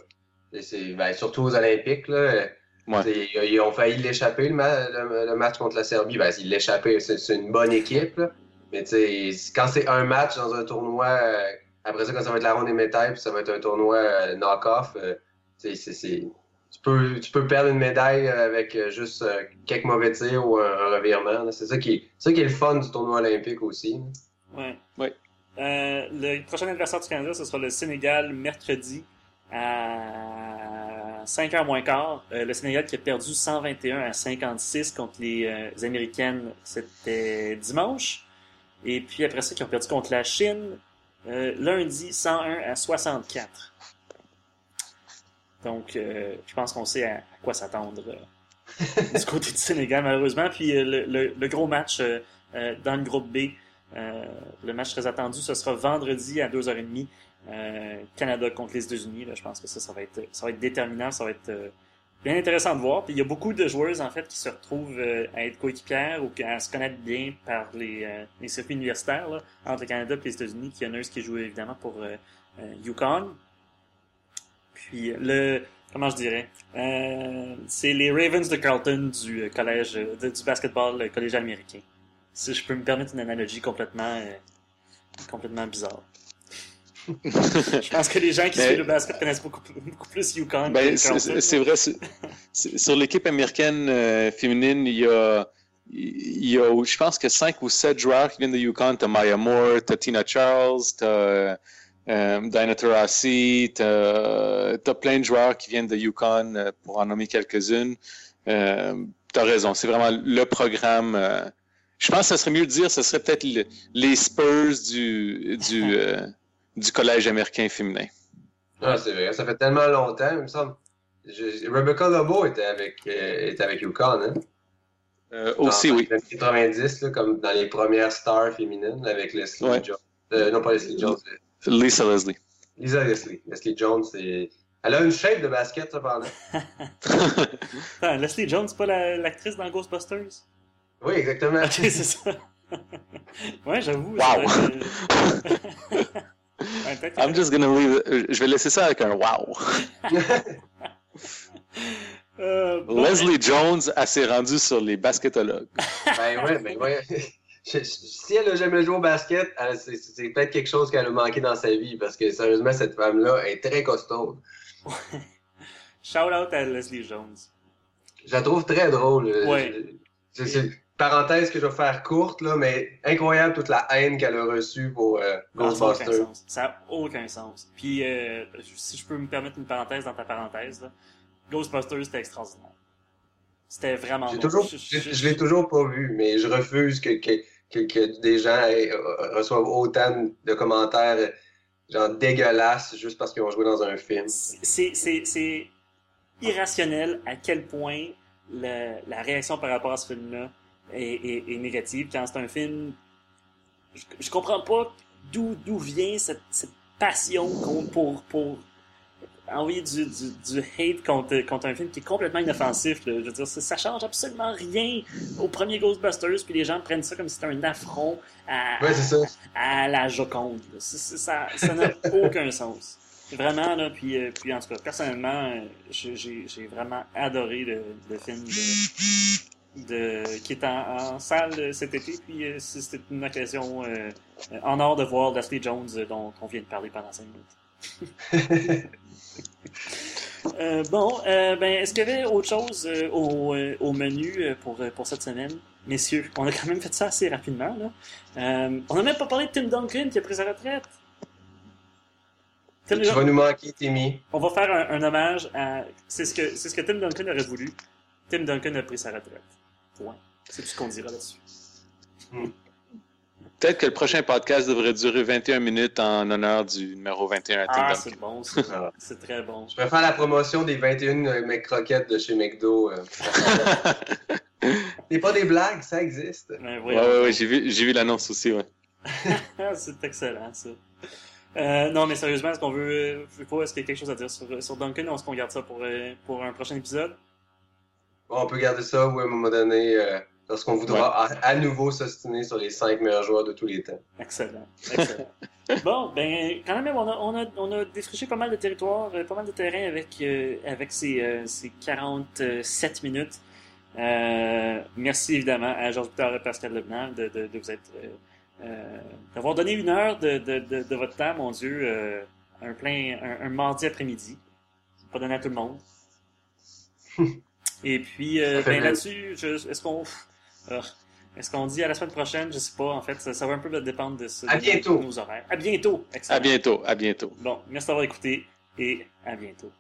B: Et c'est, ben, surtout aux Olympiques, là.
C: Ouais.
B: Ils ont failli l'échapper, le, ma- le- le match contre la Serbie. Ben, ils l'échappaient, c'est une bonne équipe, là. Mais quand c'est un match dans un tournoi, euh, après ça, quand ça va être la ronde des médailles, puis ça va être un tournoi euh, knock-off, euh, c'est- c'est- tu peux, tu peux perdre une médaille avec euh, juste euh, quelques mauvais tirs ou un, un revirement. C'est ça, qui ça qui est le fun du tournoi olympique aussi. là.
A: Ouais.
C: Ouais.
A: Euh, le prochain adversaire du Canada, ce sera le Sénégal mercredi à 5h moins quart. Euh, le Sénégal qui a perdu 121 à 56 contre les euh, Américaines, c'était dimanche. Et puis après ça, qui ont perdu contre la Chine euh, lundi 101 à 64. Donc, euh, je pense qu'on sait à, à quoi s'attendre euh, du côté du Sénégal, malheureusement. Puis euh, le, le- le gros match euh, dans le groupe B, euh, le match très attendu, ce sera vendredi à 2h30. euh, Canada contre les États-Unis. Là, je pense que ça, ça va être, ça va être déterminant, ça va être euh, bien intéressant de voir. Puis il y a beaucoup de joueuses en fait qui se retrouvent à être coéquipières ou à se connaître bien par les, euh, les circuits universitaires là, entre le Canada et les États-Unis. Qui en a qui joue évidemment pour Yukon. Puis le comment je dirais, euh, c'est les Ravens de Carlton du euh, collège euh, de- du basketball collège américain. Si je peux me permettre une analogie complètement euh, complètement bizarre. je pense que les gens qui
C: Mais-
A: suivent le basket connaissent beaucoup, plus- beaucoup plus Yukon
C: Ben,
A: que
C: c'est- vrai. sur l'équipe américaine euh, féminine, il y a, il y a, je pense que cinq ou sept joueurs qui viennent de Yukon. T'as Maya Moore, t'as Tina Charles, t'as euh, Taurasi, t'as as plein de joueurs qui viennent de Yukon, euh, pour en nommer quelques-unes. Euh, t'as raison, c'est vraiment le programme. euh, je pense que ce serait mieux de dire, ce serait peut-être le- les Spurs du, du, euh, du collège américain féminin.
B: Ah, c'est vrai, ça fait tellement longtemps, il me semble. Je- Rebecca Lobo était avec, euh, était avec UConn, hein?
C: Euh, aussi,
B: Dans
C: oui.
B: les années 90, là, comme dans les premières stars féminines, avec Leslie
C: Ouais.
B: Jones. Euh, non, pas Leslie Jones,
C: Lisa Leslie.
B: Lisa Leslie. Leslie Jones, c'est. Elle a une shape de basket, cependant.
A: Attends, Leslie Jones, c'est pas la- l'actrice dans Ghostbusters?
B: Oui, exactement.
A: Ok, c'est ça. ouais, j'avoue.
C: Wow.
A: euh, ouais,
C: I'm just gonna leave. Je vais laisser ça avec un wow.
A: Euh, bon,
C: Leslie Jones, elle s'est rendue sur les basketologues.
B: ben ouais, ben ouais. Je- si elle a jamais joué au basket, c'est peut-être quelque chose qu'elle a manqué dans sa vie parce que sérieusement, cette femme-là est très costaud.
A: Shout out à Leslie Jones.
B: Je la trouve très drôle.
A: Ouais.
B: C'est une parenthèse que je vais faire courte, là, mais incroyable toute la haine qu'elle a reçue pour euh, Ghostbusters.
A: Ça n'a aucun sens. Puis, euh, si je peux me permettre une parenthèse dans ta parenthèse, là, Ghostbusters, c'était extraordinaire. C'était vraiment bon.
B: toujours,
A: Je-
B: je, l'ai toujours pas vu, mais je refuse que, que, que, que des gens aient- euh, reçoivent autant de commentaires genre dégueulasses juste parce qu'ils ont joué dans un film.
A: C'est, irrationnel à quel point la, la réaction par rapport à ce film-là est, est, est négative. Quand c'est un film, je, je comprends pas d'où, d'où vient cette, cette passion qu'on- pour, pour envoyer du, du, du hate contre, contre un film qui est complètement inoffensif. là. Je veux dire, ça, ça change absolument rien au premier Ghostbusters, puis les gens prennent ça comme si c'était un affront à,
B: Ouais, c'est ça.
A: à la Joconde. Ça ça n'a aucun sens. Vraiment, là, puis, euh, puis en tout cas, personnellement, euh, j'ai vraiment adoré le, le film de, de, qui est en, en salle euh, cet été, puis euh, c'était une occasion euh, en or de voir Leslie Jones euh, dont on vient de parler pendant cinq minutes. Euh, bon, euh, ben, est-ce qu'il y avait autre chose euh, au, au menu pour, pour cette semaine? Messieurs, on a quand même fait ça assez rapidement. Là. On n'a même pas parlé de Tim Duncan qui a pris sa retraite. Tim
B: Tu vas nous manquer, Timmy.
A: on va faire un, un hommage à. C'est ce, que, c'est ce que Tim Duncan aurait voulu. Tim Duncan a pris sa retraite. Point. C'est tout ce qu'on dira là-dessus.
C: Peut-être que le prochain podcast devrait durer 21 minutes en honneur du numéro 21 à
A: Ah, c'est bon, ça. C'est très bon.
B: Je vais faire la promotion des 21 mecs croquettes de chez McDo. euh. C'est pas des blagues, ça existe.
C: Ouais, ouais, j'ai vu, j'ai vu l'annonce aussi, ouais.
A: C'est excellent, ça. Euh, non, mais sérieusement, est-ce qu'on veut. Est-ce qu'il y a quelque chose à dire sur, sur Duncan ou est-ce qu'on garde ça pour, euh, pour un prochain épisode?
B: Bon, on peut garder ça, oui, à un moment donné, euh, lorsqu'on voudra à, à nouveau s'ostiner sur les 5 meilleurs joueurs de tous les temps.
A: Excellent. Excellent. bon, ben, quand même, on a, on a, on a défriché pas mal de territoires, euh, pas mal de terrain avec, euh, avec ces, euh, ces 47 minutes. Euh, merci évidemment à Georges Victor et Pascal Leblanc de, de, de vous être. euh, euh, d'avoir donné une heure de, de, de, de votre temps, mon Dieu, euh, un plein, un, un mardi après-midi. Pas donné à tout le monde. Et puis, euh, ben, là-dessus, je- est-ce qu'on, est-ce qu'on dit à la semaine prochaine? Je sais pas, en fait, ça, ça va un peu dépendre de, ce-
B: À
A: de
B: bientôt.
A: nos horaires. À bientôt! Excellent.
C: À bientôt, à bientôt.
A: Bon, merci d'avoir écouté et à bientôt.